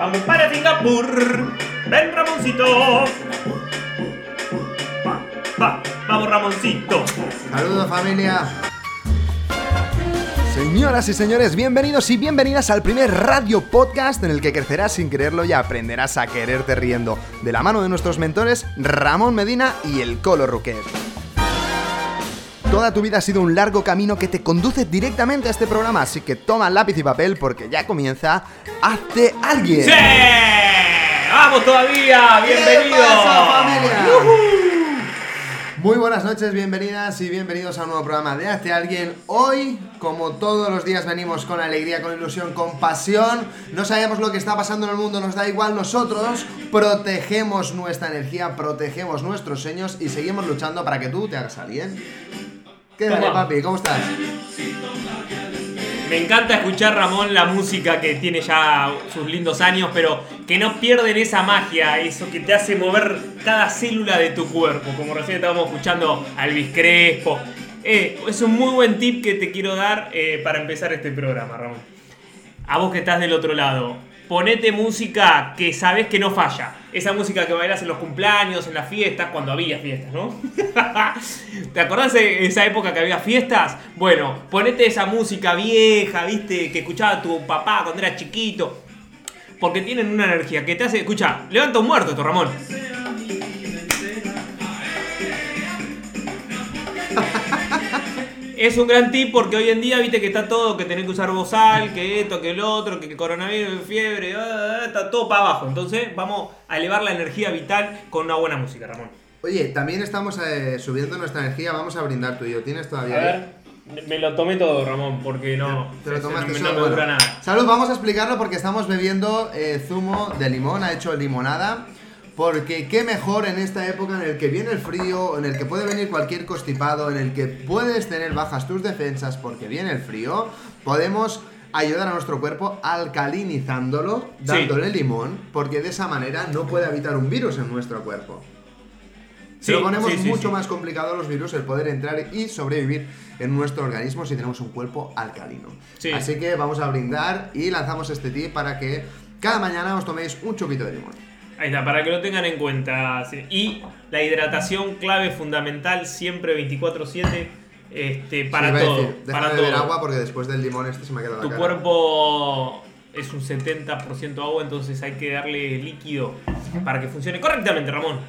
Vamos para Singapur. Ven, Ramoncito. Va, va, vamos, Ramoncito. Saludos familia. Señoras y señores, bienvenidos y bienvenidas al primer radio podcast en el que crecerás sin creerlo y aprenderás a quererte riendo, de la mano de nuestros mentores Ramón Medina y el Colo Ruquet. Toda tu vida ha sido un largo camino que te conduce directamente a este programa, así que toma lápiz y papel porque ya comienza Hazte Alguien. ¡Sí! ¡Vamos todavía! ¿Qué ¡Bienvenidos! Muy buenas noches, bienvenidas y bienvenidos a un nuevo programa de Hazte Alguien. Hoy, como todos los días, venimos con alegría, con ilusión, con pasión. No sabemos lo que está pasando en el mundo, nos da igual. Nosotros protegemos nuestra energía, protegemos nuestros sueños y seguimos luchando para que tú te hagas alguien. ¿Qué tal, papi? ¿Cómo estás? Me encanta escuchar, Ramón, la música que tiene ya sus lindos años, pero que no pierden esa magia, eso que te hace mover cada célula de tu cuerpo, como recién estábamos escuchando a Elvis Crespo. Eh, es un muy buen tip que te quiero dar eh, para empezar este programa, Ramón. A vos que estás del otro lado, ponete música que sabés que no falla. Esa música que bailas en los cumpleaños, en las fiestas, cuando había fiestas, ¿no? ¿Te acordás de esa época que había fiestas? Bueno, ponete esa música vieja, ¿viste? Que escuchaba tu papá cuando era chiquito. Porque tienen una energía que te hace. Escucha, levanta un muerto esto, Ramón. Es un gran tip porque hoy en día viste que está todo, que tenés que usar bozal, que esto, que el otro, que el coronavirus, fiebre, ah, está todo para abajo. Entonces vamos a elevar la energía vital con una buena música, Ramón. Oye, también estamos eh, subiendo nuestra energía, vamos a brindar tú y yo. ¿Tienes A todavía? ver, me lo tomé todo, Ramón, porque no, Te lo ese tomaste no, solo, no me bueno. dura nada. Salud, vamos a explicarlo porque estamos bebiendo eh, zumo de limón, ha hecho limonada. Porque qué mejor en esta época en el que viene el frío, en el que puede venir cualquier constipado, en el que puedes tener bajas tus defensas porque viene el frío, podemos ayudar a nuestro cuerpo alcalinizándolo, Sí. dándole limón, porque de esa manera no puede habitar un virus en nuestro cuerpo. Sí, Se lo ponemos sí, mucho más complicado a los virus el poder entrar y sobrevivir en nuestro organismo si tenemos un cuerpo alcalino. Sí. Así que vamos a brindar y lanzamos este tip para que cada mañana os toméis un chupito de limón. Ahí está, para que lo tengan en cuenta. Y la hidratación clave fundamental, siempre 24-7, este, para Sí, todo. decir, para de beber todo. agua porque después del limón este se me ha quedado Tu la cara. cuerpo es un 70% agua, entonces hay que darle líquido para que funcione correctamente, Ramón.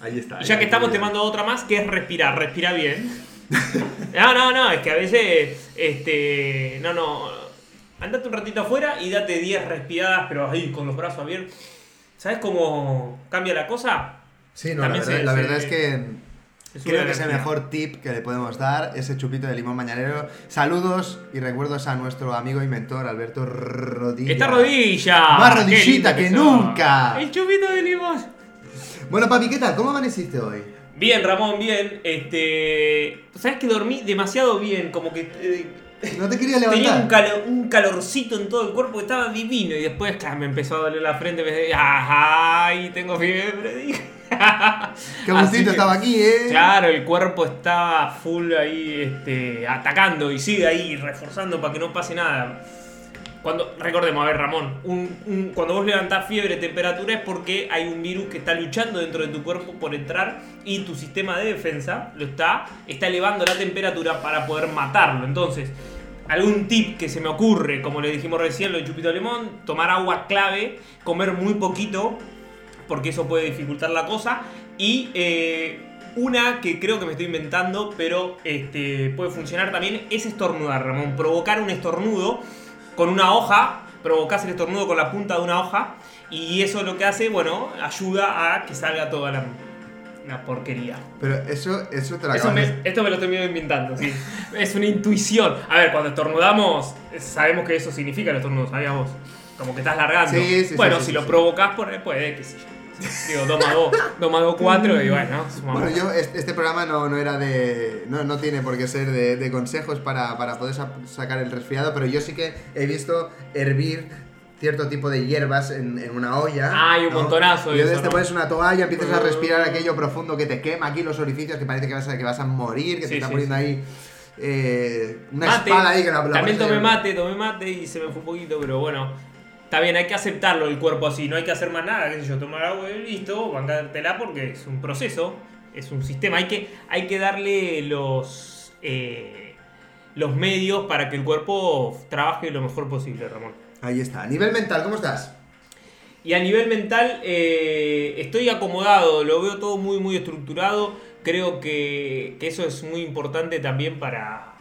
Ahí está. Y ya ahí, que estamos, te mando otra más que es respirar. Respira bien. No, no, no, es que a veces, este, no, no. Andate un ratito afuera y date 10 respiradas, pero ahí con los brazos abiertos. ¿Sabes cómo cambia la cosa? Sí, no, la verdad, se- la se- verdad es que creo que es el mejor tip que le podemos dar, ese chupito de limón mañanero. Saludos y recuerdos a nuestro amigo y mentor Alberto Rodilla. ¡Esta rodilla! Más ¡Qué rodillita que nunca. El chupito de limón. Bueno, papi, ¿qué tal? ¿Cómo amaneciste hoy? Bien, Ramón, bien. Este. ¿Sabes que dormí demasiado bien? Como que. eh, No te quería Tenía levantar. un, calo- un calorcito en todo el cuerpo que estaba divino y después claro, me empezó a doler la frente. Me decía, ¡ay! Tengo fiebre. dije. Qué que- estaba aquí, ¿eh? Claro, el cuerpo estaba full ahí este, atacando y sigue ahí reforzando para que no pase nada. Cuando, recordemos, a ver Ramón, un- cuando vos levantás fiebre, temperatura es porque hay un virus que está luchando dentro de tu cuerpo por entrar y tu sistema de defensa lo está, está elevando la temperatura para poder matarlo. Entonces, algún tip que se me ocurre, como le dijimos recién, lo de chupito limón, tomar agua clave, comer muy poquito, porque eso puede dificultar la cosa. Y eh, una que creo que me estoy inventando, pero este, puede funcionar también, es estornudar, Ramón. Provocar un estornudo con una hoja, provocás el estornudo con la punta de una hoja, y eso lo que hace, bueno, ayuda a que salga toda la, la porquería. Pero eso, eso te lo Eso me- esto me lo estoy inventando, sí. Es una intuición. A ver, cuando estornudamos, sabemos que eso significa el estornudo, ¿sabías vos? Como que estás largando. Sí, sí, bueno, sí, si lo provocas, puede, qué sé yo. Digo, 2 más 2, 2 más 2, 4, y bueno, sumamos. Bueno, yo, este, programa no, no era de. No, no tiene por qué ser de, de consejos para, para poder sa- sacar el resfriado, pero yo sí que he visto hervir cierto tipo de hierbas en, en una olla. Ah, hay un montonazo de Y entonces te ¿no? pones una toalla, empiezas a respirar aquello profundo que te quema aquí los orificios, que parece que vas a, que vas a morir, que Sí, te está sí, poniendo sí. ahí. eh, una Mate. espada ahí que la, la También tomé mate, tomé mate y se me fue un poquito, pero bueno. Está bien, hay que aceptarlo el cuerpo así, no hay que hacer más nada, qué sé yo, tomar agua y listo, bancártela porque es un proceso, es un sistema, hay que, hay que darle los, eh, los medios para que el cuerpo trabaje lo mejor posible, Ramón. Ahí está. A nivel mental, ¿cómo estás? Y a nivel mental eh, estoy acomodado, lo veo todo muy muy estructurado, creo que, que eso es muy importante también para,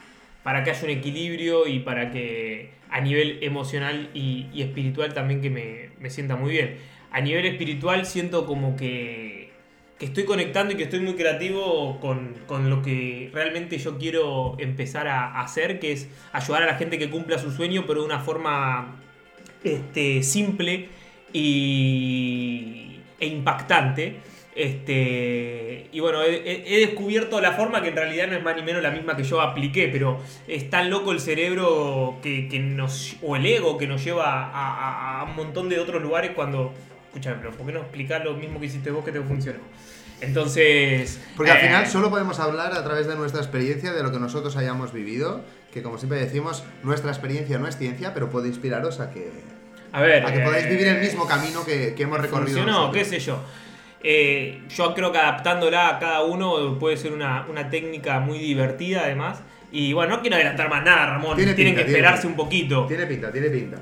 para que haya un equilibrio y para que a nivel emocional y, espiritual también que me, me, sienta muy bien. A nivel espiritual siento como que, que estoy conectando y que estoy muy creativo con, con, lo que realmente yo quiero empezar a hacer, que es ayudar a la gente que cumpla su sueño, pero de una forma este, simple y, e impactante. Este, y bueno, he, he, descubierto la forma que en realidad no es más ni menos la misma que yo apliqué, pero es tan loco el cerebro que, que nos, o el ego que nos lleva a, a, a, un montón de otros lugares cuando, escúchame, pero ¿por qué no explicar lo mismo que hiciste vos que te funcionó? Entonces... Porque al eh, final solo podemos hablar a través de nuestra experiencia, de lo que nosotros hayamos vivido, que como siempre decimos, nuestra experiencia no es ciencia, pero puede inspiraros a que... A ver... A que podáis eh, vivir el mismo camino que, que hemos recorrido. No, qué sé yo. Eh, yo creo que adaptándola a cada uno puede ser una, una, técnica muy divertida además. Y bueno, no quiero adelantar más nada, Ramón. Tiene Tienen pinta, que esperarse tiene, un poquito. Tiene pinta, tiene pinta.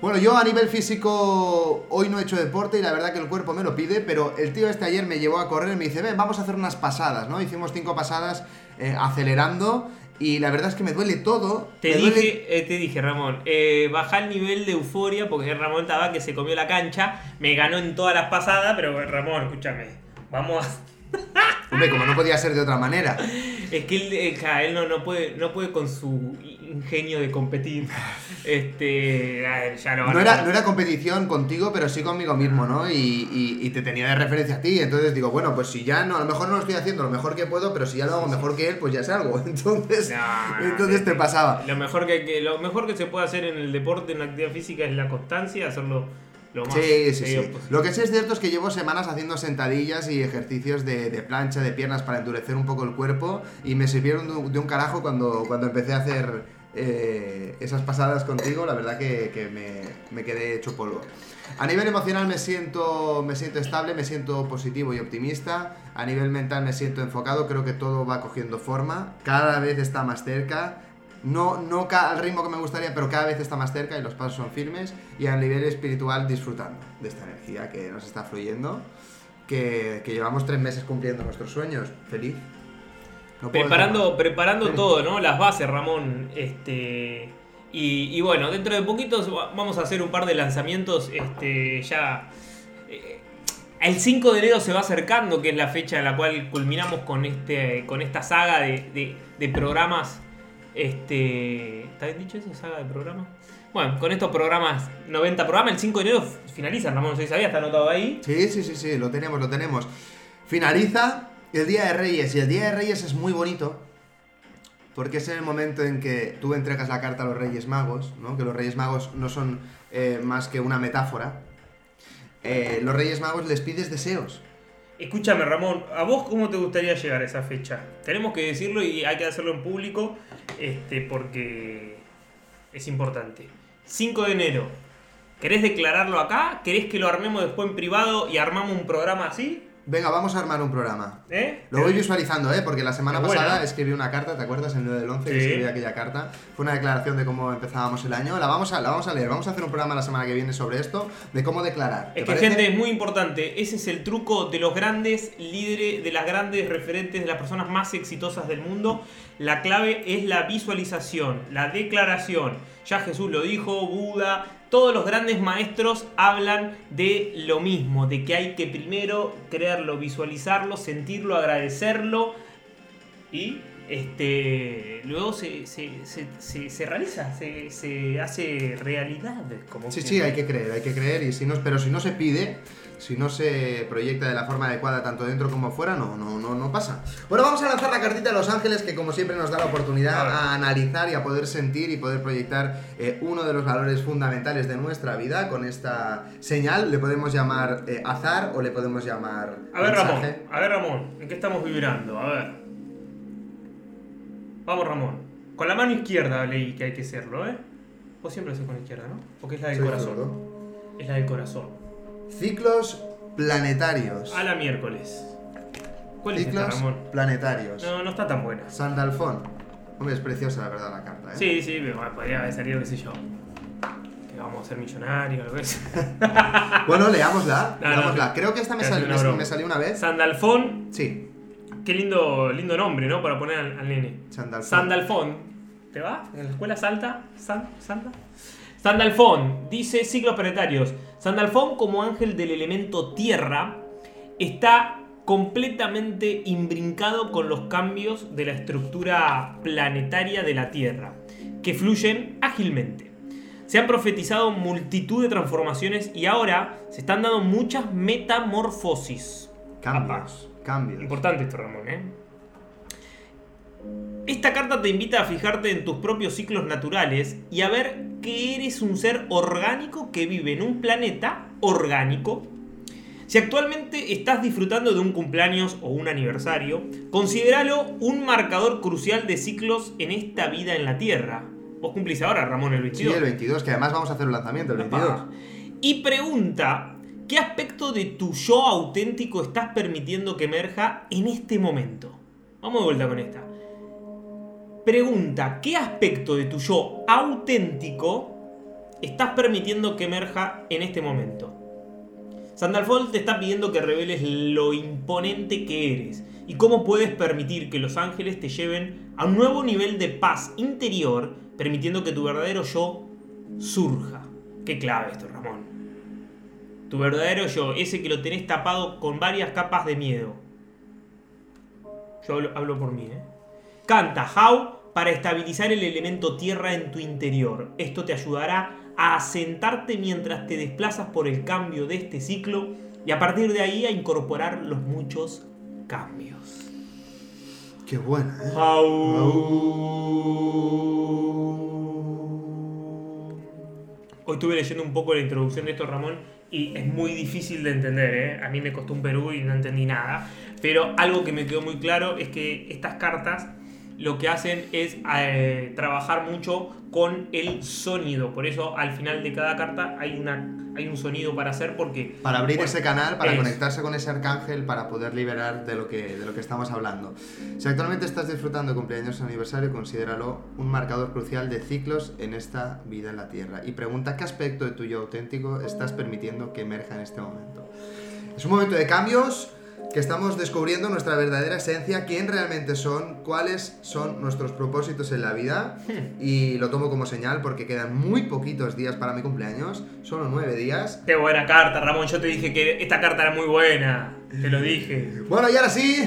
Bueno, yo a nivel físico hoy no he hecho deporte y la verdad que el cuerpo me lo pide, pero el tío este ayer me llevó a correr y me dice, ven, vamos a hacer unas pasadas, ¿no? Hicimos cinco pasadas eh, acelerando y la verdad es que me duele todo. Te, me dije, duele... eh, te dije, Ramón, eh, baja el nivel de euforia porque Ramón estaba que se comió la cancha, me ganó en todas las pasadas, pero Ramón, escúchame, vamos a... Hombre, como no podía ser de otra manera. Es que él, él, él no, no, puede, no puede con su ingenio de competir. Este. Ya no, no, era, no era competición contigo, pero sí conmigo mismo, ¿no? Y, y, y, te tenía de referencia a ti. Entonces digo, bueno, pues si ya no, a lo mejor no lo estoy haciendo lo mejor que puedo, pero si ya lo hago mejor que él, pues ya es algo. Entonces, no, entonces te pasaba. Lo mejor que, que, lo mejor que se puede hacer en el deporte, en la actividad física, es la constancia, hacerlo lo más sí, sí, sí. Lo que sí es cierto es que llevo semanas haciendo sentadillas y ejercicios de, de, plancha, de piernas para endurecer un poco el cuerpo y me sirvieron de, de un carajo cuando, cuando empecé a hacer eh, esas pasadas contigo, la verdad que, que me, me, quedé hecho polvo. A nivel emocional me siento, me siento estable, me siento positivo y optimista. A nivel mental me siento enfocado, creo que todo va cogiendo forma, cada vez está más cerca. No, no al ritmo que me gustaría, pero cada vez está más cerca y los pasos son firmes. Y a nivel espiritual disfrutando de esta energía que nos está fluyendo. Que, que llevamos tres meses cumpliendo nuestros sueños. Feliz. No preparando preparando todo, ¿no? Las bases, Ramón. Este. Y, y, bueno, dentro de poquitos vamos a hacer un par de lanzamientos. Este. ya. Eh, el 5 de enero se va acercando, que es la fecha en la cual culminamos con este. con esta saga de, de, de programas este. ¿Está bien dicho eso? ¿Saga de programas? Bueno, con estos programas, 90 programas, el 5 de enero finaliza, Ramón, no sé si sabía, está anotado ahí. Sí, sí, sí, sí, lo tenemos, lo tenemos. Finaliza el Día de Reyes, y el Día de Reyes es muy bonito, porque es en el momento en que tú entregas la carta a los Reyes Magos, ¿no? Que los Reyes Magos no son eh, más que una metáfora. Eh, los Reyes Magos les pides deseos. Escúchame, Ramón, ¿a vos cómo te gustaría llegar a esa fecha? Tenemos que decirlo y hay que hacerlo en público este, porque es importante. 5 de enero. ¿Querés declararlo acá? ¿Querés que lo armemos después en privado y armamos un programa así? Venga, vamos a armar un programa. ¿Eh? Lo voy visualizando, ¿eh? Porque la semana pasada escribí una carta, ¿te acuerdas? El 9 del 11 que Sí. escribí aquella carta. Fue una declaración de cómo empezábamos el año. La vamos, a, la vamos a leer. Vamos a hacer un programa la semana que viene sobre esto, de cómo declarar. ¿Te Es que, parece? gente, es muy importante. Ese es el truco de los grandes líderes, de las grandes referentes, de las personas más exitosas del mundo. La clave es la visualización, la declaración. Ya Jesús lo dijo, Buda, todos los grandes maestros hablan de lo mismo, de que hay que primero creerlo, visualizarlo, sentirlo, agradecerlo y este luego se, se, se, se, se realiza, se, se hace realidad. Como Sí, que- sí, hay que creer, hay que creer. Y si no, pero si no se pide, si no se proyecta de la forma adecuada tanto dentro como fuera, no, no, no, no pasa. Bueno, vamos a lanzar la cartita de Los Ángeles que como siempre nos da la oportunidad A analizar y a poder sentir y poder proyectar eh, uno de los valores fundamentales de nuestra vida con esta señal. Le podemos llamar eh, azar o le podemos llamar... A ver, Ramón, mensaje. a ver, Ramón, ¿en qué estamos vibrando? A ver. Vamos, Ramón. Con la mano izquierda leí que hay que hacerlo, ¿eh? Vos siempre lo haces con la izquierda, ¿no? Porque es la del Soy corazón. zurdo. Es la del corazón. Ciclos planetarios. A la miércoles. ¿Cuál es esta, Ciclos Ramón? planetarios. No, no está tan buena. Sandalfón. Hombre, es preciosa la verdad la carta, ¿eh? Sí, sí, pero bueno, podría haber salido, qué sé yo. Que vamos a ser millonarios, algo así. Bueno, leámosla. No, no, leámosla. Creo que esta me, te sal- hace una me- broma. me salió una vez. Sandalfón, Sí. Qué lindo, lindo nombre, ¿no? Para poner al, al nene. Sandalfón. Sandalfón. ¿Te va? ¿En la escuela salta? ¿San, ¿Sanda? Sandalfón, dice ciclos planetarios. Sandalfón, como ángel del elemento tierra, está completamente imbrincado con los cambios de la estructura planetaria de la Tierra, que fluyen ágilmente. Se han profetizado multitud de transformaciones y ahora se están dando muchas metamorfosis. Cambios. Cambios. Importante esto, Ramón, ¿eh? Esta carta te invita a fijarte en tus propios ciclos naturales y a ver que eres un ser orgánico que vive en un planeta orgánico. Si actualmente estás disfrutando de un cumpleaños o un aniversario, considéralo un marcador crucial de ciclos en esta vida en la Tierra. Vos cumplís ahora, Ramón, el Sí, 22. el 22, que además vamos a hacer un lanzamiento el 22. Apa. Y pregunta, ¿qué aspecto de tu yo auténtico estás permitiendo que emerja en este momento? Vamos de vuelta con esta. Pregunta, ¿qué aspecto de tu yo auténtico estás permitiendo que emerja en este momento? Sandalfol te está pidiendo que reveles lo imponente que eres y cómo puedes permitir que los ángeles te lleven a un nuevo nivel de paz interior, permitiendo que tu verdadero yo surja. Qué clave esto, Ramón. Tu verdadero yo, ese que lo tenés tapado con varias capas de miedo. Yo hablo, hablo por mí, ¿eh? Canta How para estabilizar el elemento tierra en tu interior. Esto te ayudará a asentarte mientras te desplazas por el cambio de este ciclo y a partir de ahí a incorporar los muchos cambios. Qué buena, ¿eh? Hoy estuve leyendo un poco la introducción de esto, Ramón, y es muy difícil de entender, ¿eh? A mí me costó un Perú y no entendí nada. Pero algo que me quedó muy claro es que estas cartas lo que hacen es eh, trabajar mucho con el sonido. Por eso al final de cada carta hay, una, hay un sonido para hacer porque... Para abrir Bueno, ese canal, para es- conectarse con ese arcángel, para poder liberar de lo, que, de lo que estamos hablando. Si actualmente estás disfrutando de cumpleaños o aniversario, considéralo un marcador crucial de ciclos en esta vida en la Tierra. Y pregunta qué aspecto de tu yo auténtico estás permitiendo que emerja en este momento. Es un momento de cambios que estamos descubriendo nuestra verdadera esencia, quién realmente son, cuáles son nuestros propósitos en la vida. Y lo tomo como señal porque quedan muy poquitos días para mi cumpleaños, solo nueve días. Qué buena carta, Ramón. Yo te dije que esta carta era muy buena. Te lo dije. Bueno, y ahora sí,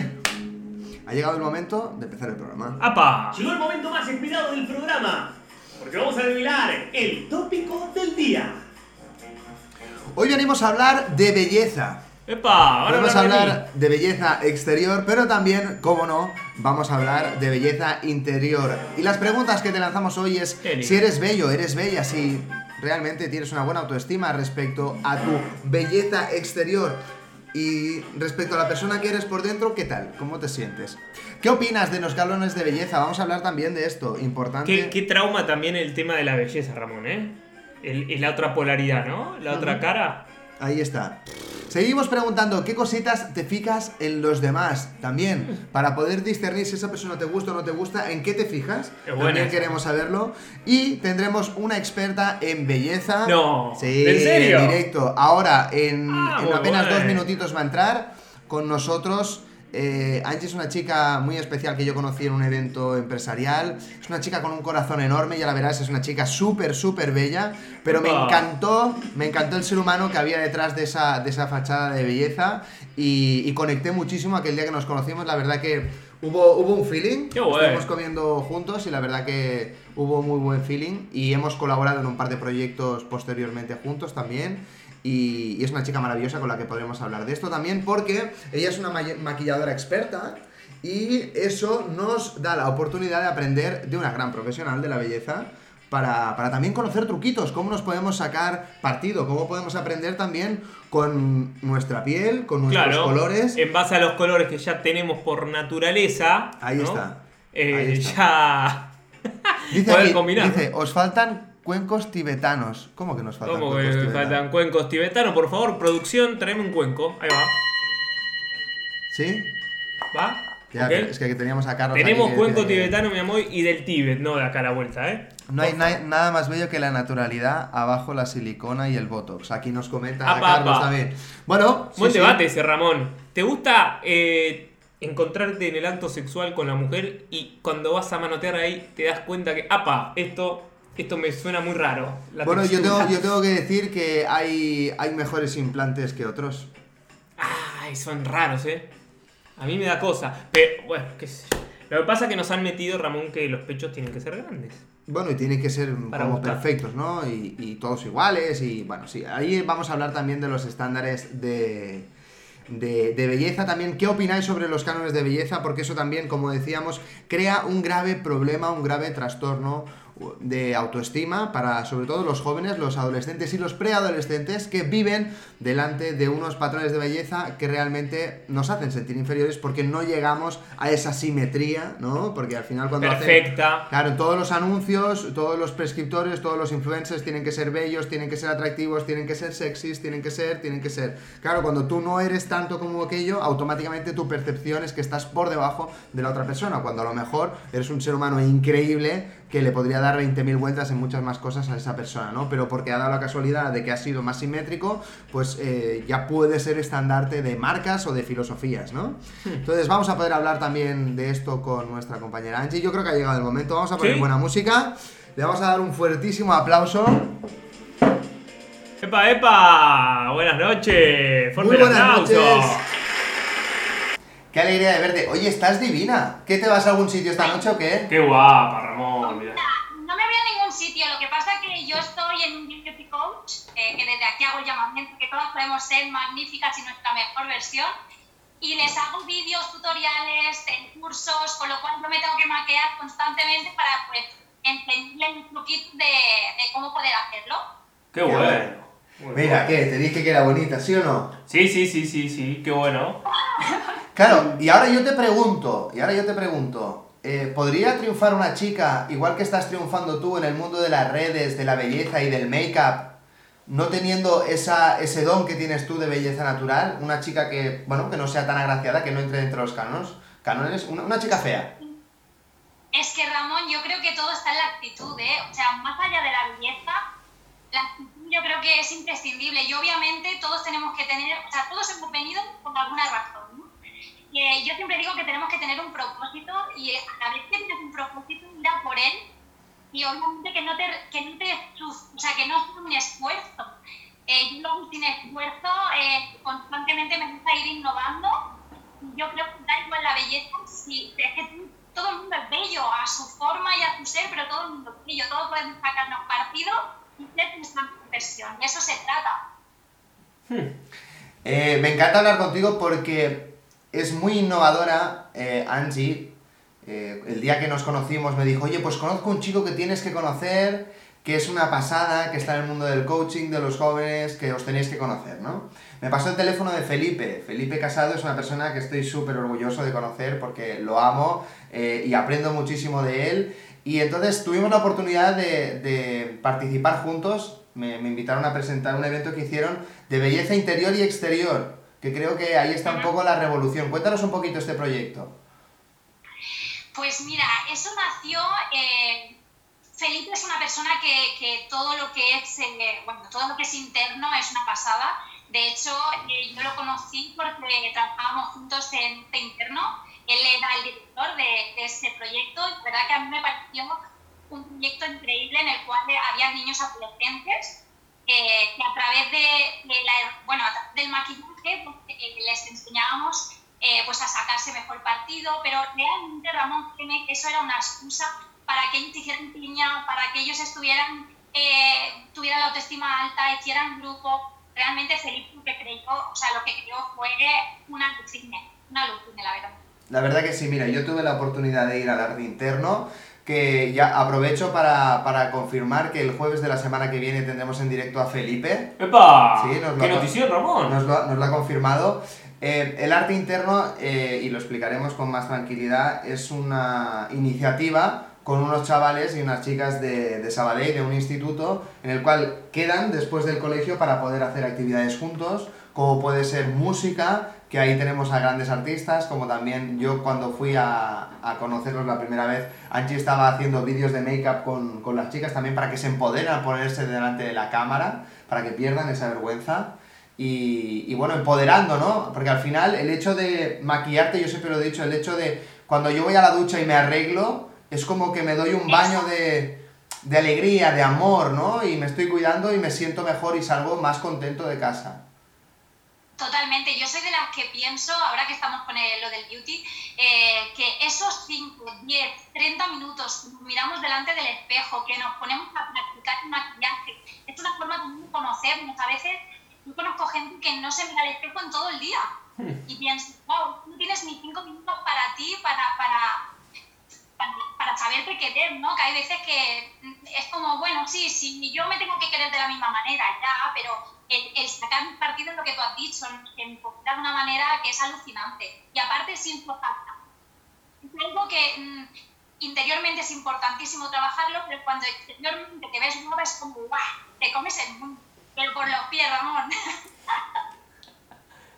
ha llegado el momento de empezar el programa. ¡Apa! Llegó el momento más esperado del programa, porque vamos a revelar el tópico del día. Hoy venimos a hablar de belleza. ¡Epa! Ahora Vamos a hablar de de belleza exterior, pero también, como no, vamos a hablar de belleza interior. Y las preguntas que te lanzamos hoy es si eres bello, eres bella, si realmente tienes una buena autoestima respecto a tu belleza exterior. Y respecto a la persona que eres por dentro, ¿qué tal? ¿Cómo te sientes? ¿Qué opinas de los galones de belleza? Vamos a hablar también de esto, importante. ¿Qué, qué trauma también el tema de la belleza, Ramón, ¿eh? El, el la otra polaridad, ¿no? La otra Ujú. cara. Ahí está. Seguimos preguntando qué cositas te fijas en los demás también, para poder discernir si esa persona te gusta o no te gusta, en qué te fijas. Qué también queremos saberlo. Y tendremos una experta en belleza. No, Sí, ¿en serio? directo. Ahora, en, Ah, en apenas dos minutitos va a entrar con nosotros. Eh, Angie es una chica muy especial que yo conocí en un evento empresarial. Es una chica con un corazón enorme, ya la verás, es una chica súper, súper bella. Pero me encantó, me encantó el ser humano que había detrás de esa, de esa fachada de belleza. Y, y conecté muchísimo aquel día que nos conocimos. La verdad que hubo, hubo un feeling. Qué. Estuvimos comiendo juntos y la verdad que hubo muy buen feeling. Y hemos colaborado en un par de proyectos posteriormente juntos también. Y, y es una chica maravillosa con la que podremos hablar de esto también porque ella es una ma- maquilladora experta y eso nos da la oportunidad de aprender de una gran profesional de la belleza para, para también conocer truquitos, cómo nos podemos sacar partido, cómo podemos aprender también con nuestra piel, con nuestros Claro. colores. En base a los colores que ya tenemos por naturaleza. Ahí ¿no? está. Eh, Ahí está. Ya. Dice, aquí, dice, os faltan cuencos tibetanos. ¿Cómo que nos faltan ¿Cómo cuencos que tibetanos? faltan cuencos tibetanos? Por favor, producción, tráeme un cuenco. Ahí va. ¿Sí? ¿Va? Ya, ¿Ok? es que teníamos a Carlos. Tenemos cuenco que- tibetano, mi amor, y del Tíbet, no de acá a la vuelta, ¿eh? No hay nada más bello que la naturalidad, abajo la silicona y el botox. Aquí nos comenta Apa, Carlos apa. también. Bueno, sí, Buen sí. debate ese, Ramón. ¿Te gusta eh, encontrarte en el acto sexual con la mujer y cuando vas a manotear ahí te das cuenta que, apa, esto, esto me suena muy raro? la Bueno, yo tengo, yo tengo que decir que hay, hay mejores implantes que otros. Ay, son raros, ¿eh? A mí me da cosa. Pero, bueno, qué sé yo. Lo que pasa es que nos han metido, Ramón, que los pechos tienen que ser grandes. Bueno, y tienen que ser Para como perfectos, ¿no? Y, y todos iguales. Y bueno, sí, ahí vamos a hablar también de los estándares de, de, de belleza. También, ¿qué opináis sobre los cánones de belleza? Porque eso también, como decíamos, crea un grave problema, un grave trastorno de autoestima para sobre todo los jóvenes, los adolescentes y los preadolescentes que viven delante de unos patrones de belleza que realmente nos hacen sentir inferiores porque no llegamos a esa simetría, ¿no? Porque al final cuando hacen- Perfecta. Claro, todos los anuncios, todos los prescriptores, todos los influencers tienen que ser bellos, tienen que ser atractivos, tienen que ser sexys, tienen que ser, tienen que ser. Claro, cuando tú no eres tanto como aquello, automáticamente tu percepción es que estás por debajo de la otra persona, cuando a lo mejor eres un ser humano increíble que le podría dar 20.000 vueltas en muchas más cosas a esa persona, ¿no? Pero porque ha dado la casualidad de que ha sido más simétrico, pues eh, ya puede ser estandarte de marcas o de filosofías, ¿no? Entonces vamos a poder hablar también de esto con nuestra compañera Angie. Yo creo que ha llegado el momento. Vamos a poner ¿Sí? buena música. Le vamos a dar un fuertísimo aplauso. ¡Epa, epa! Buenas noches. Fuerte Muy buenas aplauso. noches. Qué alegría de verte. Oye, estás divina. ¿Qué te vas a algún sitio esta noche o qué? Qué guapa, Ramón. mira. No me voy a ningún sitio, lo que pasa es que yo estoy en coach, eh, que desde aquí hago el llamamiento que todas podemos ser magníficas y nuestra mejor versión, y les hago vídeos, tutoriales, eh, cursos, con lo cual yo me tengo que maquillar constantemente para pues enseñarles un poquito de, de cómo poder hacerlo. Qué Qué bueno. Muy Mira, bueno. ¿qué? Te dije que era bonita, ¿sí o no? Sí, sí, sí, sí, sí. Qué bueno. Claro, y ahora yo te pregunto, y ahora yo te pregunto, eh, ¿podría triunfar una chica igual que estás triunfando tú en el mundo de las redes, de la belleza y del make-up, no teniendo ese don que tienes tú de belleza natural? Una chica que, bueno, que no sea tan agraciada, que no entre entre los cánones, cánones una, una chica fea. Es que Ramón, yo creo que todo está en la actitud, ¿eh? O sea, más allá de la belleza, la actitud yo creo que es imprescindible. Y obviamente todos tenemos que tener, o sea, todos hemos venido por alguna razón, ¿no? Y, eh, yo siempre digo que tenemos que tener un propósito y a la vez que tienes un propósito, ir a por él y obviamente que no te, que no te, o sea, que no sea un esfuerzo. Eh, yo sin esfuerzo, eh, constantemente me gusta ir innovando y yo creo que da igual la belleza, si es que todo el mundo es bello a su forma y a su ser, pero todo el mundo es bello, todos podemos sacarnos partido y ser nuestra versión, de eso se trata. Eh, me encanta hablar contigo porque es muy innovadora, eh, Angie. Eh, el día que nos conocimos me dijo, oye, pues conozco un chico que tienes que conocer, que es una pasada, que está en el mundo del coaching, de los jóvenes, que os tenéis que conocer, ¿no? Me pasó el teléfono de Felipe. Felipe Casado es una persona que estoy súper orgulloso de conocer porque lo amo eh, y aprendo muchísimo de él. Y entonces tuvimos la oportunidad de, de participar juntos. Me, me invitaron a presentar un evento que hicieron de belleza interior y exterior, que creo que ahí está un poco la revolución. Cuéntanos un poquito este proyecto. Pues mira, eso nació. eh, Felipe es una persona que, que todo lo que es, eh, bueno, todo lo que es interno es una pasada. De hecho, eh, yo lo conocí porque trabajábamos juntos en este interno. Él era el director de, de ese proyecto y la verdad que a mí me pareció un proyecto increíble en el cual había niños adolescentes eh, que a través de, de la, bueno, del maquillaje pues, eh, les enseñábamos eh, pues a sacarse mejor partido, pero realmente Ramón, que eso era una excusa para que ellos hicieran piña, para que ellos estuvieran, eh, tuvieran la autoestima alta, hicieran grupo. Realmente Felipe lo que creyó, o sea, lo que creyó fue una alucine, una alucine, la verdad. La verdad que sí, mira, yo tuve la oportunidad de ir al arte interno, que ya aprovecho para, para confirmar que el jueves de la semana que viene tendremos en directo a Felipe. ¡Epa! Sí, nos lo ¡Qué notición, Ramón! Nos lo, nos lo ha confirmado. Eh, el arte interno, eh, y lo explicaremos con más tranquilidad, es una iniciativa con unos chavales y unas chicas de, de Sabadell, de un instituto, en el cual quedan después del colegio para poder hacer actividades juntos, como puede ser música, que ahí tenemos a grandes artistas, como también yo cuando fui a, a conocerlos la primera vez, Angie estaba haciendo vídeos de make-up con, con las chicas también para que se empoderen a ponerse delante de la cámara, para que pierdan esa vergüenza. Y, y, bueno, empoderando, ¿no? Porque al final el hecho de maquillarte, yo siempre lo he dicho, el hecho de cuando yo voy a la ducha y me arreglo, es como que me doy un baño de, de alegría, de amor, ¿no? Y me estoy cuidando y me siento mejor y salgo más contento de casa. Totalmente, yo soy de las que pienso, ahora que estamos con el, lo del beauty, eh, que esos 5, 10, 30 minutos miramos delante del espejo, que nos ponemos a practicar maquillaje, es una forma de conocernos. A veces yo conozco gente que no se mira al espejo en todo el día y pienso, wow, no tienes ni 5 minutos para ti, para, para, para, para saberte querer, ¿no? Que hay veces que es como, bueno, sí, sí, yo me tengo que querer de la misma manera, ya, pero el, el sacar partido es lo que tú has dicho, en de una manera que es alucinante. Y aparte es importante. Es algo que mm, interiormente es importantísimo trabajarlo, pero cuando exteriormente te ves nueva es como, ¡guau! Te comes el mundo. Pero por los pies, Ramón.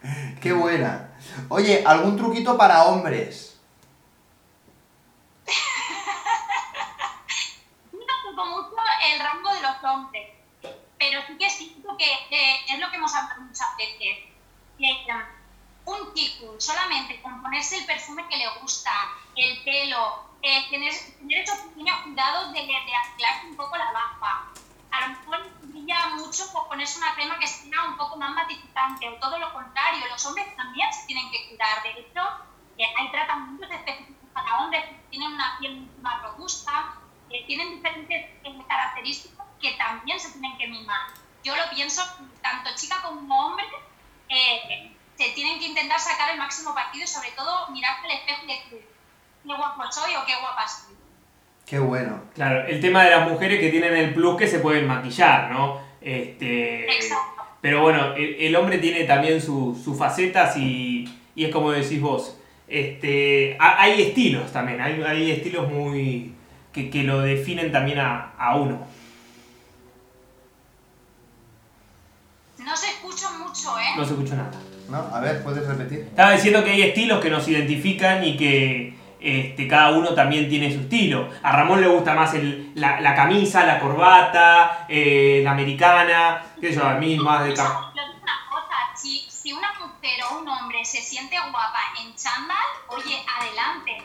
¡Qué buena! Oye, ¿algún truquito para hombres? no toco mucho el rango de los hombres pero sí que siento que eh, es lo que hemos hablado muchas veces. Que, un chico solamente con ponerse el perfume que le gusta, el pelo, eh, tener, tener pequeños cuidados de, de un poco la barba. A lo mejor brilla mucho por ponerse una crema que sea un poco más matificante, o todo lo contrario, los hombres también se tienen que cuidar. De hecho, eh, hay tratamientos específicos para hombres que tienen una piel más robusta, que tienen diferentes eh, características que también se tienen que mimar. Yo lo pienso, tanto chica como hombre, eh, se tienen que intentar sacar el máximo partido y sobre todo mirarse al espejo y decir, qué guapo soy o qué guapa soy. Qué bueno. Claro, el tema de las mujeres que tienen el plus que se pueden maquillar, ¿no? Este, Exacto. Pero bueno, el, el hombre tiene también sus facetas y, y, es como decís vos. Este, hay estilos también, hay, hay estilos muy que, que, lo definen también a, a uno. No se escucha mucho, ¿eh? No se escucha nada. ¿No? A ver, ¿puedes repetir? Estaba diciendo que hay estilos que nos identifican y que este, cada uno también tiene su estilo. A Ramón le gusta más el, la, la, camisa, la corbata, eh, la americana, qué sé yo, a mí más de... Si una mujer o un hombre se siente guapa en chándal, oye, adelante.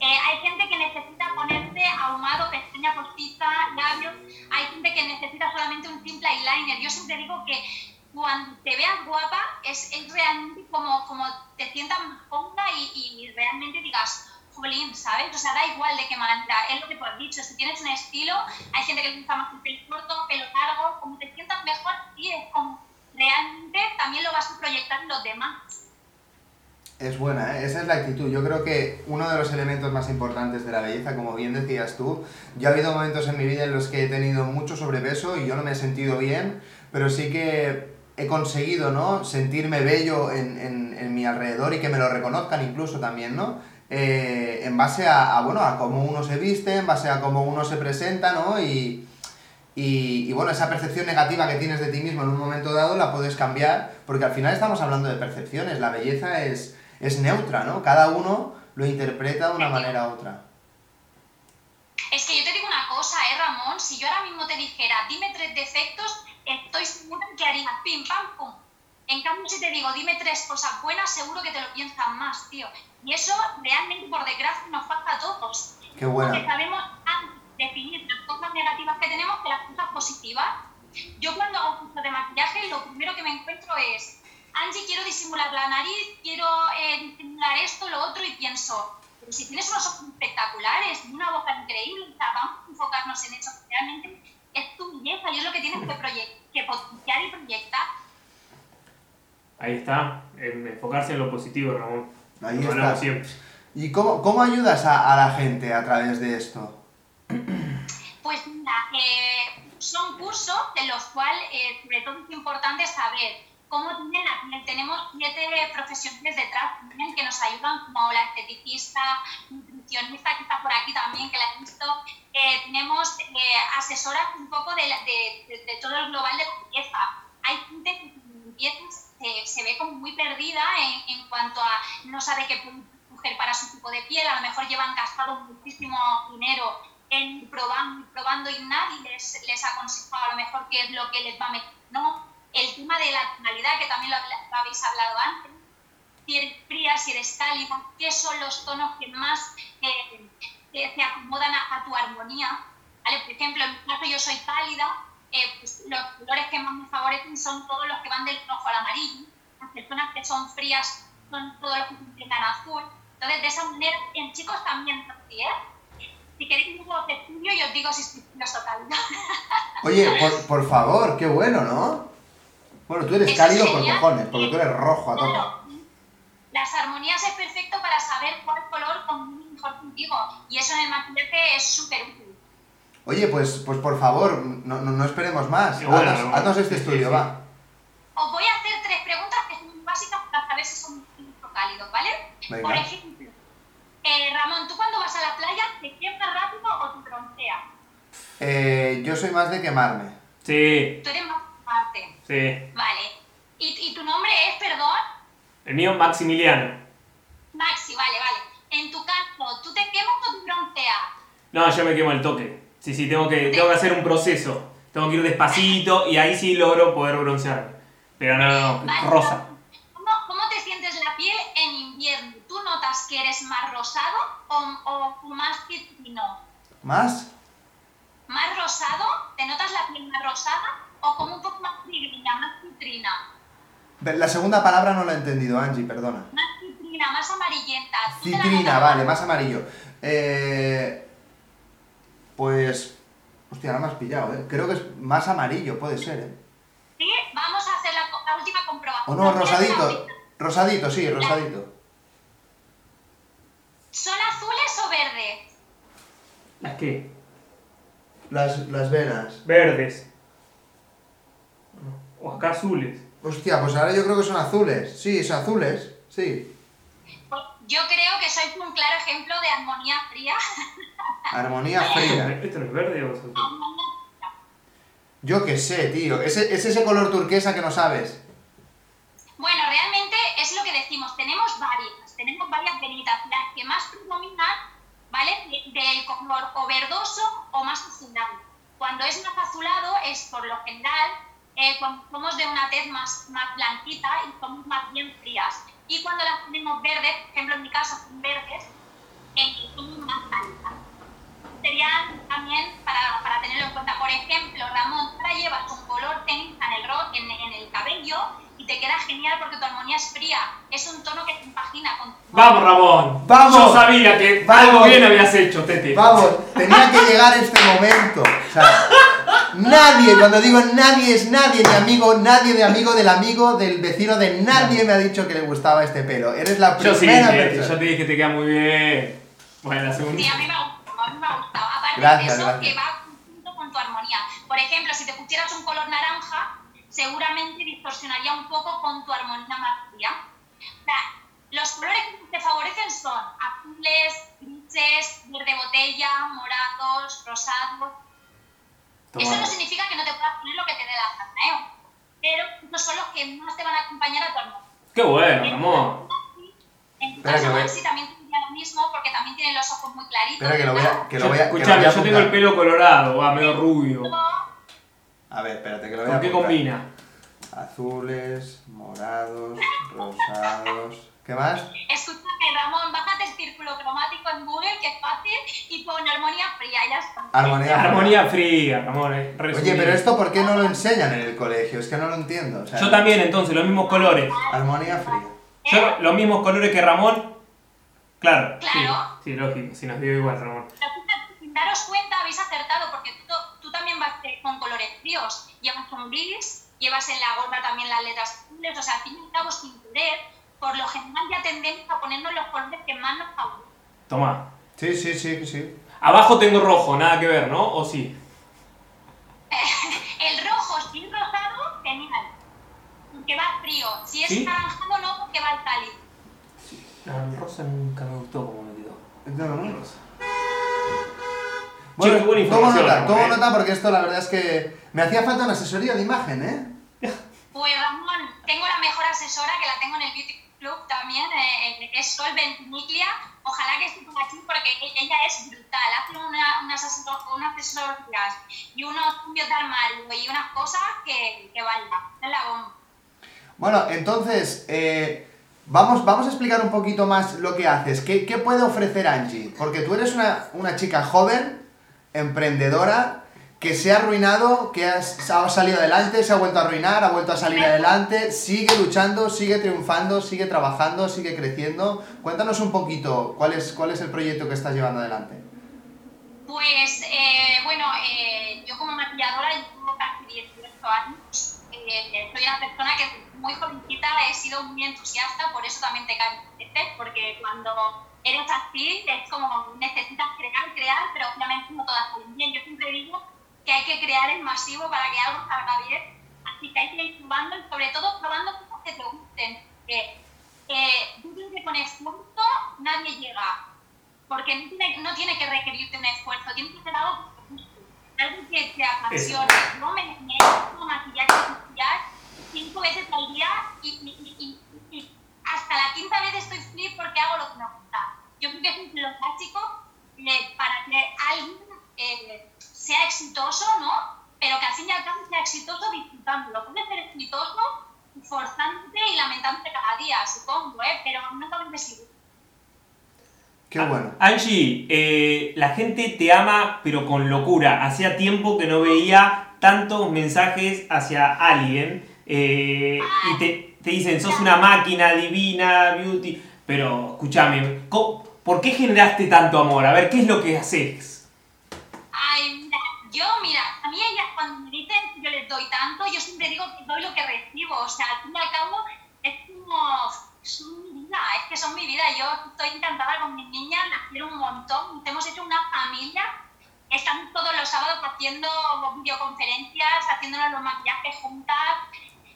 Eh, hay gente que necesita ponerse ahumado, pestaña postiza, labios. Hay gente que necesita solamente un simple eyeliner. Yo siempre digo que cuando te veas guapa es, es realmente como, como te sientas cómoda y, y realmente digas, jolín, ¿sabes? O sea, da igual de qué manera, es lo que tú has dicho, si tienes un estilo, hay gente que le gusta más el pelo corto, pelo largo, como te sientas mejor, sí, es como realmente también lo vas a proyectar en los demás. Es buena, ¿eh? esa es la actitud. Yo creo que uno de los elementos más importantes de la belleza, como bien decías tú, yo ha habido momentos en mi vida en los que he tenido mucho sobrepeso y yo no me he sentido bien, pero sí que he conseguido, ¿no? Sentirme bello en, en, en mi alrededor y que me lo reconozcan incluso también, ¿no? Eh, en base a, bueno, a cómo uno se viste, en base a cómo uno se presenta, ¿no? Y, y, y, bueno, esa percepción negativa que tienes de ti mismo en un momento dado la puedes cambiar, porque al final estamos hablando de percepciones, la belleza es, es neutra, ¿no? Cada uno lo interpreta de una manera u otra. Es que yo te digo una cosa, ¿eh, Ramón? Si yo ahora mismo te dijera, dime tres defectos, estoy segura que harías pim, pam, pum. En cambio, si te digo, dime tres cosas buenas, seguro que te lo piensas más, tío. Y eso realmente, por desgracia, nos falta a todos. Qué bueno. Porque sabemos definir las cosas negativas que tenemos que las cosas positivas. Yo cuando hago curso de maquillaje, lo primero que me encuentro es, Angie, quiero disimular la nariz, quiero eh, disimular esto, lo otro, y pienso, pero si tienes unos ojos espectaculares, una boca increíble, o sea, vamos a enfocarnos en eso, realmente es tu belleza y es lo que tienes que, que potenciar y proyectar. Ahí está, enfocarse en lo positivo, Ramón. Ahí está. Siempre. ¿Y cómo, cómo ayudas a, a, la gente a través de esto? Pues mira, eh, son cursos en los cuales, eh, sobre todo es importante saber cómo tienen la piel. Tenemos siete profesionales detrás también que nos ayudan, como la esteticista, nutricionista que está por aquí también, que la he visto. Eh, tenemos eh, asesoras un poco de, la- de- de- de todo el global de la limpieza. Hay gente que se, se ve como muy perdida en, en cuanto a no sabe qué escoger para su tipo de piel. A lo mejor llevan gastado muchísimo dinero en probando probando y nadie les, les aconseja a lo mejor qué es lo que les va a meter. No, el tema de la tonalidad, que también lo, lo habéis hablado antes, si eres fría, si eres cálida, qué son los tonos que más eh, que se acomodan a, a tu armonía. ¿Vale? Por ejemplo, en mi caso yo soy cálida, eh, pues los colores que más me favorecen son todos los que van del rojo al amarillo. Las personas que son frías son todos los que a azul. Entonces, de esa manera, en chicos también así, ¿eh? Si queréis un poco de estudio, yo os digo si estoy fríos o cálida. Oye, por, por favor, qué bueno, ¿no? Bueno, tú eres Eso cálido por cojones, porque tú eres rojo a tope. Claro, Las armonías es perfecto para saber cuál color combina mejor contigo. Y eso en el maquillaje es súper útil. Oye, pues, pues por favor, no, no, no esperemos más. Bueno, haznos, bueno. haznos este sí, estudio, sí. va. Os voy a hacer tres preguntas que son muy básicas para saber si son cálidos, ¿vale? Venga. Por ejemplo, eh, Ramón, ¿tú cuando vas a la playa te quemas rápido o te bronceas? Eh, yo soy más de quemarme. Sí, Tú eres más fuerte. sí. Vale. ¿Y, y tu nombre es, perdón? El mío Maximiliano. Maxi, vale, vale. En tu caso, ¿tú te quemas o te bronceas? No, yo me quemo el toque. Sí, sí, tengo que, tengo que hacer un proceso. Tengo que ir despacito y ahí sí logro poder broncearme. Pero no, no, no, Vale. rosa. ¿Cómo, cómo te sientes la piel en invierno? ¿Tú notas que eres más rosado o, o- más citrino? ¿Más? ¿Más rosado? ¿Te notas la piel más rosada? ¿O como un poco más citrina, más citrina? La segunda palabra no la he entendido, Angie, perdona. Más citrina, más amarillenta. ¿Tú te la Citrina, vale, más? amarillo. Eh, pues... Hostia, ahora me has pillado, ¿eh? Creo que es más amarillo, puede ser, ¿eh? Sí, vamos a hacer la, última O comprobación. no, ¿Tienes la rosadito. Rosadito, sí, rosadito. ¿Son azules o verdes? ¿Las qué? Las, las venas. Verdes. O acá azules. Hostia, pues ahora yo creo que son azules. Sí, son azules. Sí. Yo creo que sois un claro ejemplo de armonía fría. Armonía fría. ¿Esto no es verde o es azul? Yo qué sé, tío. Es ese color turquesa que no sabes. Bueno, realmente es lo que decimos, tenemos varias, tenemos varias venitas, las que más predominan, ¿vale? De- Del color o verdoso o más azulado. Cuando es más azulado es por lo general eh, cuando somos de una tez más, más blanquita y somos más bien frías. Y cuando las tenemos verdes, por ejemplo en mi caso son verdes, eh, somos más cálidas. Serían también para, para tenerlo en cuenta. Por ejemplo, Ramón, tú ahora llevas un color ceniza en el, en, en el cabello y te queda genial porque tu armonía es fría. Es un tono que te impagina con tu Vamos, Ramón. Vamos. Yo sabía que Vamos. algo bien habías hecho, Tete. Vamos, tenía que llegar este momento. O sea, nadie, cuando digo nadie es nadie, ni amigo, nadie de amigo del amigo, del vecino de nadie me ha dicho que le gustaba este pelo. Eres la Yo primera sí, Tete, persona. yo te dije que te queda muy bien. Bueno, la segunda. Sí, a mí me ha gustado, a mí me ha gustado. Aparte Gracias, de eso, gracias. que va junto con tu armonía. Por ejemplo, si te pusieras un color naranja, seguramente distorsionaría un poco con tu armonía más fría. O sea, los colores que te favorecen son azules, grises, verde botella, morados, rosados. Eso Toma. no significa que no te puedas poner lo que te dé la gana, ¿eh? Pero estos son los que más te van a acompañar a tu armonía. Qué bueno, Ramón. En tu caso, Maxi, también te diría lo mismo porque también tienen los ojos muy claritos. Espera que lo voy ¿verdad? a, que lo voy a, que lo voy Escuchame, a yo tengo el pelo colorado, va, medio rubio. A ver, espérate, que lo voy a ¿Con qué combina? Azules, morados, rosados. ¿Qué más? Escúchame, Ramón, bájate el círculo cromático en Google, que es fácil, y pon armonía fría, y ya está. Armonía. Armonía fría, Ramón. eh, Oye, pero esto ¿por qué no lo enseñan en el colegio? Es que no lo entiendo. o sea, Yo también, entonces, los mismos colores. Armonía fría. Yo los mismos colores que Ramón. Claro. Claro. Sí, sí, lógico. Si nos dio igual, Ramón. Pero sin daros cuenta, habéis acertado, porque tú, tú también vas eh, con colores fríos. Llevas un gris, llevas en la gorra también las letras azules, o sea, al fin y al cabo, sin querer, por lo tendemos a ponernos los colores que más nos favorecen. Toma. Sí, sí, sí, sí. Abajo tengo rojo, nada que ver, ¿no? ¿O sí? El rojo, si es rosado, genial. Porque va frío. Si es ¿Sí? naranjado, no, porque va al cálido. No, el rosa nunca me gustó como me quedó. Bueno, qué buena tomo nota, tomo ¿eh? nota porque esto la verdad es que me hacía falta una asesoría de imagen, ¿eh? Pues Ramón, tengo la mejor asesora que la tengo en el Beauty Club también, eh, eh, que es Sol Ventimiglia. Ojalá que esté por aquí porque ella es brutal. Hace una, unas, unas asesorías y unos cambios de armario y unas cosas que, que vaya. Es la bomba. Bueno, entonces, eh, vamos, vamos a explicar un poquito más lo que haces. ¿Qué, qué puede ofrecer Angie? Porque tú eres una, una chica joven, emprendedora, que se ha arruinado, que has- ha salido adelante, se ha vuelto a arruinar, ha vuelto a salir adelante, sigue luchando, sigue triunfando, sigue trabajando, sigue creciendo. Cuéntanos un poquito cuál es, cuál es el proyecto que estás llevando adelante. Pues eh, bueno, eh, yo como maquilladora llevo casi 18 años. Eh, soy una persona que muy jovencita he sido muy entusiasta, por eso también te cae porque cuando eres así es como necesitas crear, crear, pero obviamente no todas salen bien. Yo hay que crear en masivo para que algo salga bien, así que hay que ir probando y sobre todo probando cosas que te gusten. Que, eh, yo creo que con esfuerzo nadie llega porque no tiene, no tiene que requerirte un esfuerzo, tiene que ser algo que algo que te apasione. Yo me, maquillar y maquillar cinco veces al día y, y- y- y- y hasta la quinta vez estoy feliz porque hago lo que me gusta. Yo creo que es lo básico eh, para que alguien eh, sea exitoso, ¿no? Pero que al fin y al cabo sea exitoso disfrutándolo. Puede ser exitoso forzándote y lamentándote cada día, supongo, ¿eh? Pero no te decir. Qué bueno. Angie, eh, la gente te ama, pero con locura. Hacía tiempo que no veía tantos mensajes hacia alguien. eh, y te, te dicen, sos una máquina divina, beauty. Pero, escúchame, ¿cómo- ¿por qué generaste tanto amor? A ver, ¿qué es lo que haces? Ay, mira, yo, mira, a mí ellas cuando yo les doy tanto, yo siempre digo que doy lo que recibo. O sea, al fin y al cabo, es como, son mi vida, es que son mi vida. Yo estoy encantada con mis niñas, las quiero un montón. Hemos hecho una familia, estamos todos los sábados haciendo videoconferencias, haciéndonos los maquillajes juntas.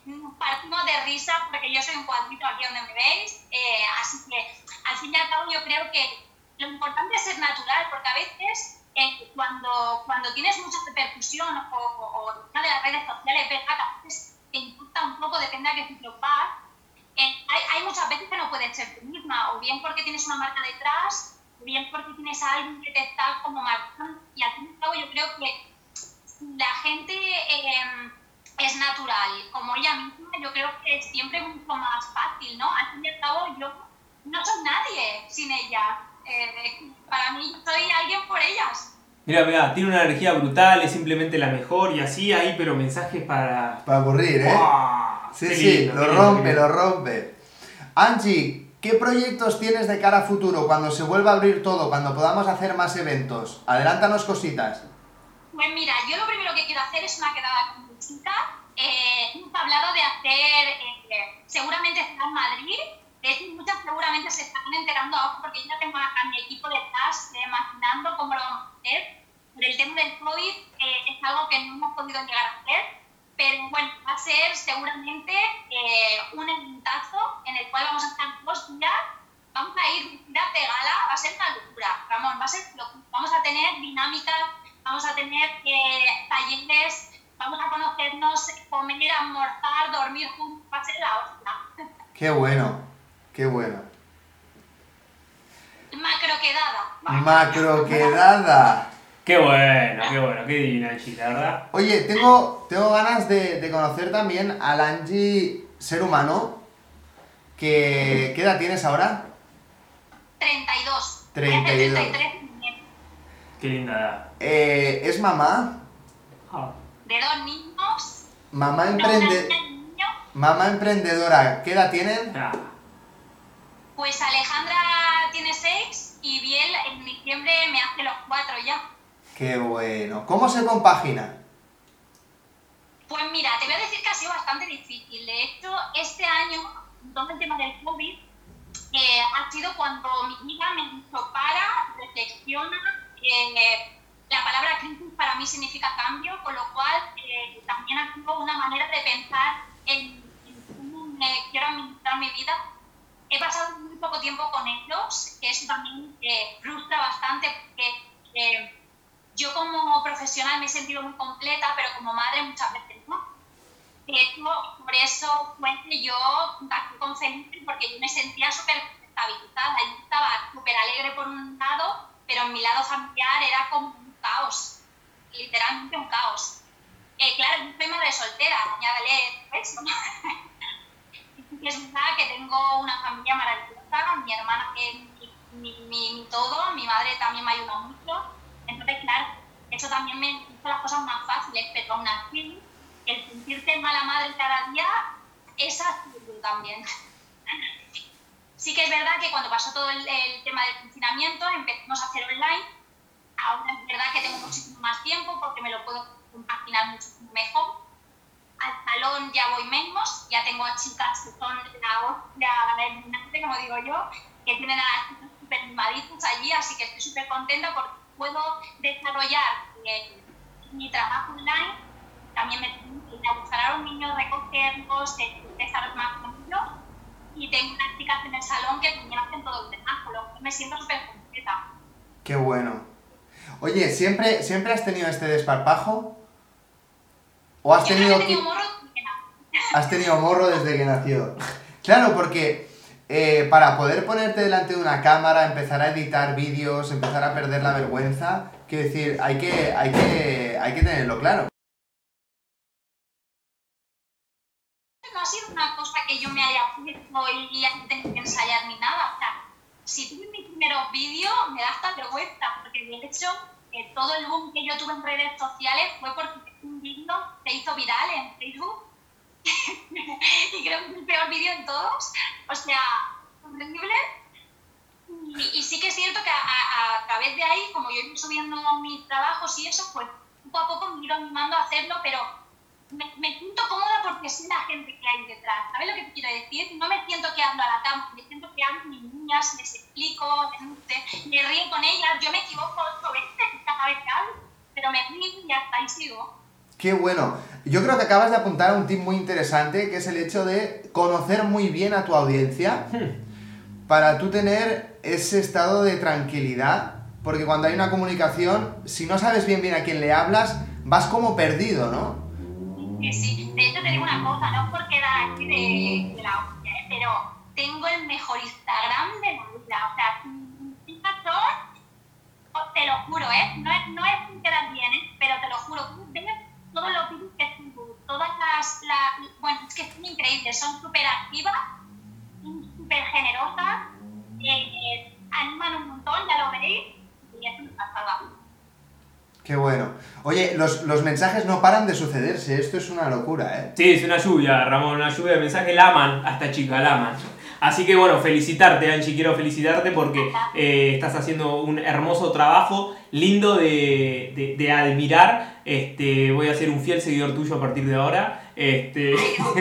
Mm, Partimos de risa porque yo soy un cuadrito aquí donde me veis. eh, así que, al fin y al cabo, yo creo que lo importante es ser natural, porque a veces eh, cuando, cuando tienes mucha repercusión o, o, o una de las redes sociales, ves que a veces te importa un poco, depende a qué sitio vas, eh, hay, hay muchas veces que no puedes ser tú misma, o bien porque tienes una marca detrás, o bien porque tienes a alguien que te está como marcando, y al fin y al cabo yo creo que la gente eh, es natural, como ella misma, yo creo que es siempre mucho más fácil, ¿no? Al fin y al cabo yo no soy nadie sin ella. Eh, para mí soy alguien por ellas. Mira, mira, tiene una energía brutal, es simplemente la mejor y así hay, pero mensajes para... Para aburrir, ¿eh? Sí, sí, lindo, lo lindo, rompe, qué lo lindo. rompe. Angie, ¿qué proyectos tienes de cara a futuro cuando se vuelva a abrir todo, cuando podamos hacer más eventos? Adelántanos cositas. Pues mira, yo lo primero que quiero hacer es una quedada con mi chica. Eh, hemos hablado de hacer, eh, seguramente será en Madrid. De hecho, muchas seguramente se están enterando ahora porque yo ya tengo a, mi equipo detrás eh, imaginando cómo lo vamos a hacer. Por el tema del COVID eh, es algo que no hemos podido llegar a hacer. Pero bueno, va a ser seguramente eh, un eventazo en el cual vamos a estar dos días vamos a ir de gala, va a ser una locura, Ramón, va a ser locura. Vamos a tener dinámicas, vamos a tener eh, talleres, vamos a conocernos, comer, almorzar, dormir juntos, va a ser la hostia. Qué bueno, qué bueno. Macro quedada. Macro quedada. Qué bueno, qué bueno, qué divina Angie, la verdad. Oye, tengo, tengo ganas de, de conocer también al Angie ser humano. Que, ¿Qué edad tienes ahora? 32. 32. 33 Qué linda edad. Eh, ¿Es mamá? Ah. de dos niños, Mamá, emprende mamá emprendedora. ¿Qué edad tienen? Ah. Pues Alejandra tiene 6 y Biel en diciembre me hace los 4 ya. Qué bueno. ¿Cómo se compagina? Pues mira, te voy a decir que ha sido bastante difícil. De hecho, este año, todo el tema del COVID, eh, ha sido cuando mi hija me dijo para, reflexiona. eh, la palabra crisis para mí significa cambio, con lo cual eh, también ha sido una manera de pensar en, en cómo me quiero administrar mi vida. He pasado poco tiempo con ellos, que eso también eh, frustra bastante porque eh, yo como profesional me he sentido muy completa, pero como madre muchas veces no. De hecho, por eso fue que yo contacté con Felipe porque yo me sentía súper estabilizada. Yo estaba súper alegre por un lado, pero en mi lado familiar era como un caos, literalmente un caos. Eh, claro, yo soy madre soltera, añádale eso. es verdad que tengo una familia maravillosa, mi hermana es mi, mi, mi, todo, mi madre también me ayuda mucho. Entonces, claro, eso también me hizo las cosas más fáciles, pero aún así, el sentirte mala madre cada día es así también. Sí que es verdad que cuando pasó todo el, el, tema del confinamiento empezamos a hacer online. Ahora es verdad que tengo muchísimo más tiempo porque me lo puedo compaginar mucho mejor al salón ya voy menos, ya tengo a chicas que son la hostia, la como digo yo, que tienen a las chicas súper mimaditas allí, así que estoy súper contenta porque puedo desarrollar eh, mi trabajo online, también me que ir a los niños, recogerlos, empezar más con ellos, y tengo unas chicas en el salón que también hacen todo el con lo que me siento súper contenta. Qué bueno. Oye, ¿siempre, ¿siempre has tenido este desparpajo? ¿O has tenido, Yo tenido morro has tenido morro desde que nació? Claro, porque eh, para poder ponerte delante de una cámara, empezar a editar vídeos, empezar a perder la vergüenza, quiero decir, hay que, hay que, hay que tenerlo claro. No ha sido una cosa que yo me haya puesto y haya tenido que ensayar ni nada. O sea, si tuve mis primeros vídeos, me da hasta vergüenza, porque de hecho, eh, todo el boom que yo tuve en redes sociales fue porque un vídeo se hizo viral en Facebook y creo que es el peor vídeo en todos, o sea, horrible. Y, y, sí que es cierto que a, a, a, través de ahí, como yo iba subiendo mis trabajos y eso, pues poco a poco me iba animando a hacerlo, pero me, me, siento cómoda porque sé la gente que hay detrás. ¿Sabes lo que te quiero decir? No me siento que hablo a la cámara, me siento que hablo a mis niñas, les explico, me, me río con ellas, yo me equivoco ocho veces cada vez que hablo, pero me río y hasta ahí sigo. Qué bueno. Yo creo que acabas de apuntar a un tip muy interesante, que es el hecho de conocer muy bien a tu audiencia para tú tener ese estado de tranquilidad, porque cuando hay una comunicación, si no sabes bien bien a quién le hablas, vas como perdido, ¿no? Sí, sí. De hecho te digo una cosa, no por quedar aquí de, la hostia, ¿eh? pero tengo el mejor Instagram de la. O sea, son, te lo juro, ¿eh? No es, no es que quedar bien, ¿eh? pero te lo juro, todos los vídeos que subo, todas las, la, bueno, es que son increíbles, son súper activas, súper generosas, eh, animan un montón, ya lo veréis, y es una pasada. Qué bueno. Oye, los, los, mensajes no paran de sucederse, esto es una locura, ¿eh? Sí, es una lluvia, Ramón, una lluvia de mensajes, la aman a esta chica, la aman. Así que bueno, felicitarte, Angie, quiero felicitarte porque eh, estás haciendo un hermoso trabajo, lindo de, de, de, admirar. Este, voy a ser un fiel seguidor tuyo a partir de ahora. Este,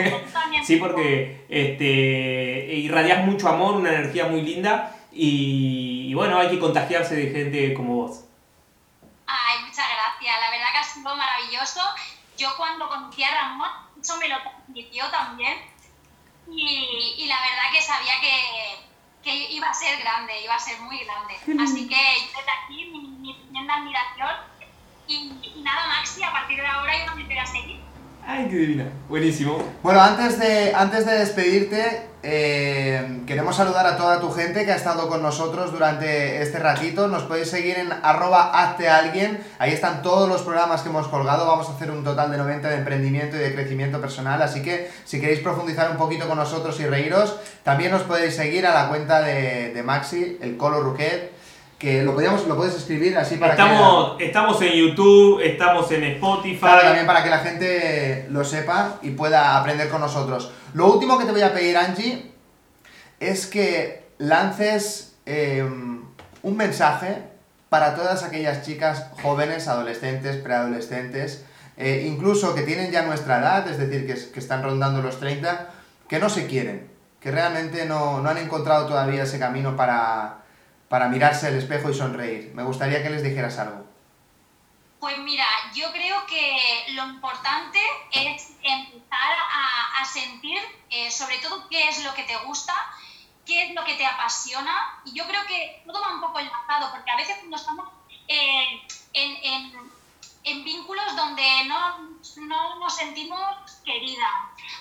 sí, porque este, irradias mucho amor, una energía muy linda y, y bueno, hay que contagiarse de gente como vos. Ay, muchas gracias. La verdad que ha sido maravilloso. Yo cuando conocí a Ramón, eso me lo transmitió también. Y, y, la verdad que sabía que, que, iba a ser grande, iba a ser muy grande. Así que desde aquí mi, mi tremenda admiración. Y, y, nada, Maxi, a partir de ahora yo me voy a seguir. Ay, qué divina. Buenísimo. Bueno, antes de, antes de despedirte, eh, queremos saludar a toda tu gente que ha estado con nosotros durante este ratito. Nos podéis seguir en arroba hazte alguien. Ahí están todos los programas que hemos colgado. Vamos a hacer un total de 90 de emprendimiento y de crecimiento personal. Así que si queréis profundizar un poquito con nosotros y reíros, también nos podéis seguir a la cuenta de, de Maxi, el Colo Ruquet que lo podíamos, lo puedes escribir así para estamos, que... Estamos en YouTube, estamos en Spotify. Claro, también para que la gente lo sepa y pueda aprender con nosotros. Lo último que te voy a pedir, Angie, es que lances eh, un mensaje para todas aquellas chicas jóvenes, adolescentes, preadolescentes, eh, incluso que tienen ya nuestra edad, es decir, que, que, están rondando los 30, que no se quieren, que realmente no, no han encontrado todavía ese camino para para mirarse al espejo y sonreír. Me gustaría que les dijeras algo. Pues mira, yo creo que lo importante es empezar a, sentir, eh, sobre todo, qué es lo que te gusta qué es lo que te apasiona. Y yo creo que todo va un poco enlazado, porque a veces cuando estamos eh, en, vínculos donde no, no, nos sentimos querida,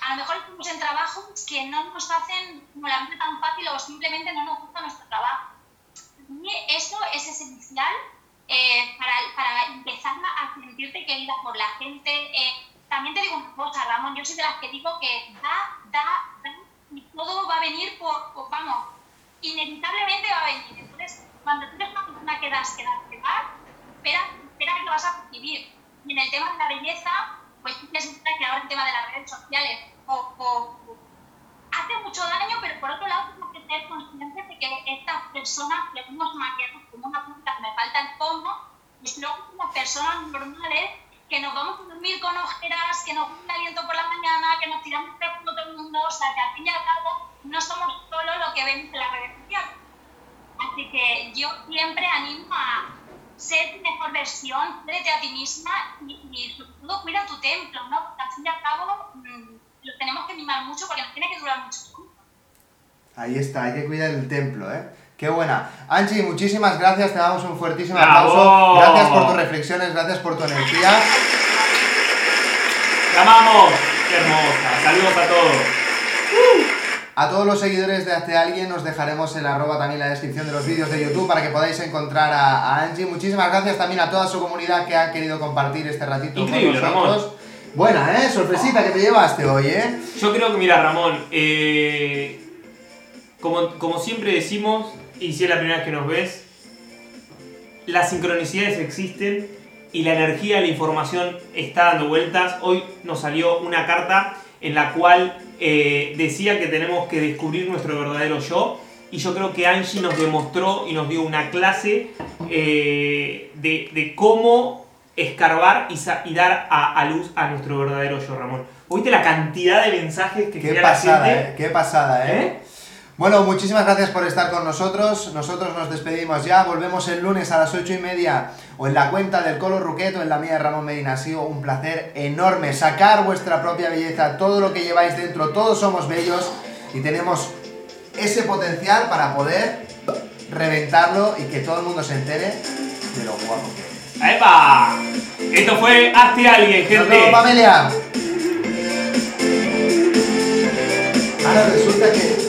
a lo mejor estamos en trabajos que no nos hacen como tan fácil o simplemente no nos gusta nuestro trabajo. Eso es esencial eh, para, para, empezar a sentirte querida por la gente. Eh, también te digo una cosa, Ramón, yo soy de las que digo que da, da, da, y todo va a venir por, por vamos, inevitablemente va a venir. Entonces, cuando tú eres una persona que das, que das, que das, espera, espera que lo vas a percibir. Y en el tema de la belleza, pues tienes que ahora el tema de las redes sociales o, o, hace mucho daño, pero por otro lado tenemos que ser conscientes de que estas personas que hemos maquillado como una punta que me falta el fondo, pues luego como personas normales que nos vamos a dormir con ojeras, que nos gusta aliento por la mañana, que nos tiramos de todo el mundo, o sea que al fin y al cabo no somos solo lo que vemos en las redes sociales. Así que yo siempre animo a ser tu mejor versión, créete a ti misma y, y, sobre todo cuida tu templo, ¿no? Porque al fin y al cabo mmm, lo tenemos que mimar mucho porque nos tiene que durar mucho. Ahí está, hay que cuidar el templo, ¿eh? Qué buena. Angie, muchísimas gracias, te damos un fuertísimo aplauso. Gracias por tus reflexiones, gracias por tu energía. ¡Te amamos! ¡Qué hermosa! Saludos a todos. A todos los seguidores de Hazte Alguien os dejaremos el arroba también en la descripción de los vídeos de YouTube para que podáis encontrar a, a, Angie. Muchísimas gracias también a toda su comunidad que ha querido compartir este ratito Increíble, con nosotros. Ramón. Buena, ¿eh? Sorpresita que te llevaste hoy, ¿eh? Yo creo que, mira, Ramón, eh, como, como siempre decimos, y si es la primera vez que nos ves, las sincronicidades existen y la energía de la información está dando vueltas. Hoy nos salió una carta en la cual eh, decía que tenemos que descubrir nuestro verdadero yo. Y yo creo que Angie nos demostró y nos dio una clase eh, de, de, cómo escarbar y, y dar a, a, luz a nuestro verdadero yo, Ramón. ¿Oíste la cantidad de mensajes que Qué pasada, la gente? Eh, qué pasada, ¿eh? Bueno, muchísimas gracias por estar con nosotros. Nosotros nos despedimos ya. Volvemos el lunes a las ocho y media o en la cuenta del Colo Ruqueto, en la mía de Ramón Medina. Ha sido un placer enorme sacar vuestra propia belleza, todo lo que lleváis dentro. Todos somos bellos y tenemos ese potencial para poder reventarlo y que todo el mundo se entere de lo guapo que es. ¡Epa! Esto fue Hazte Alguien, gente. Nos vemos, familia. Ahora resulta que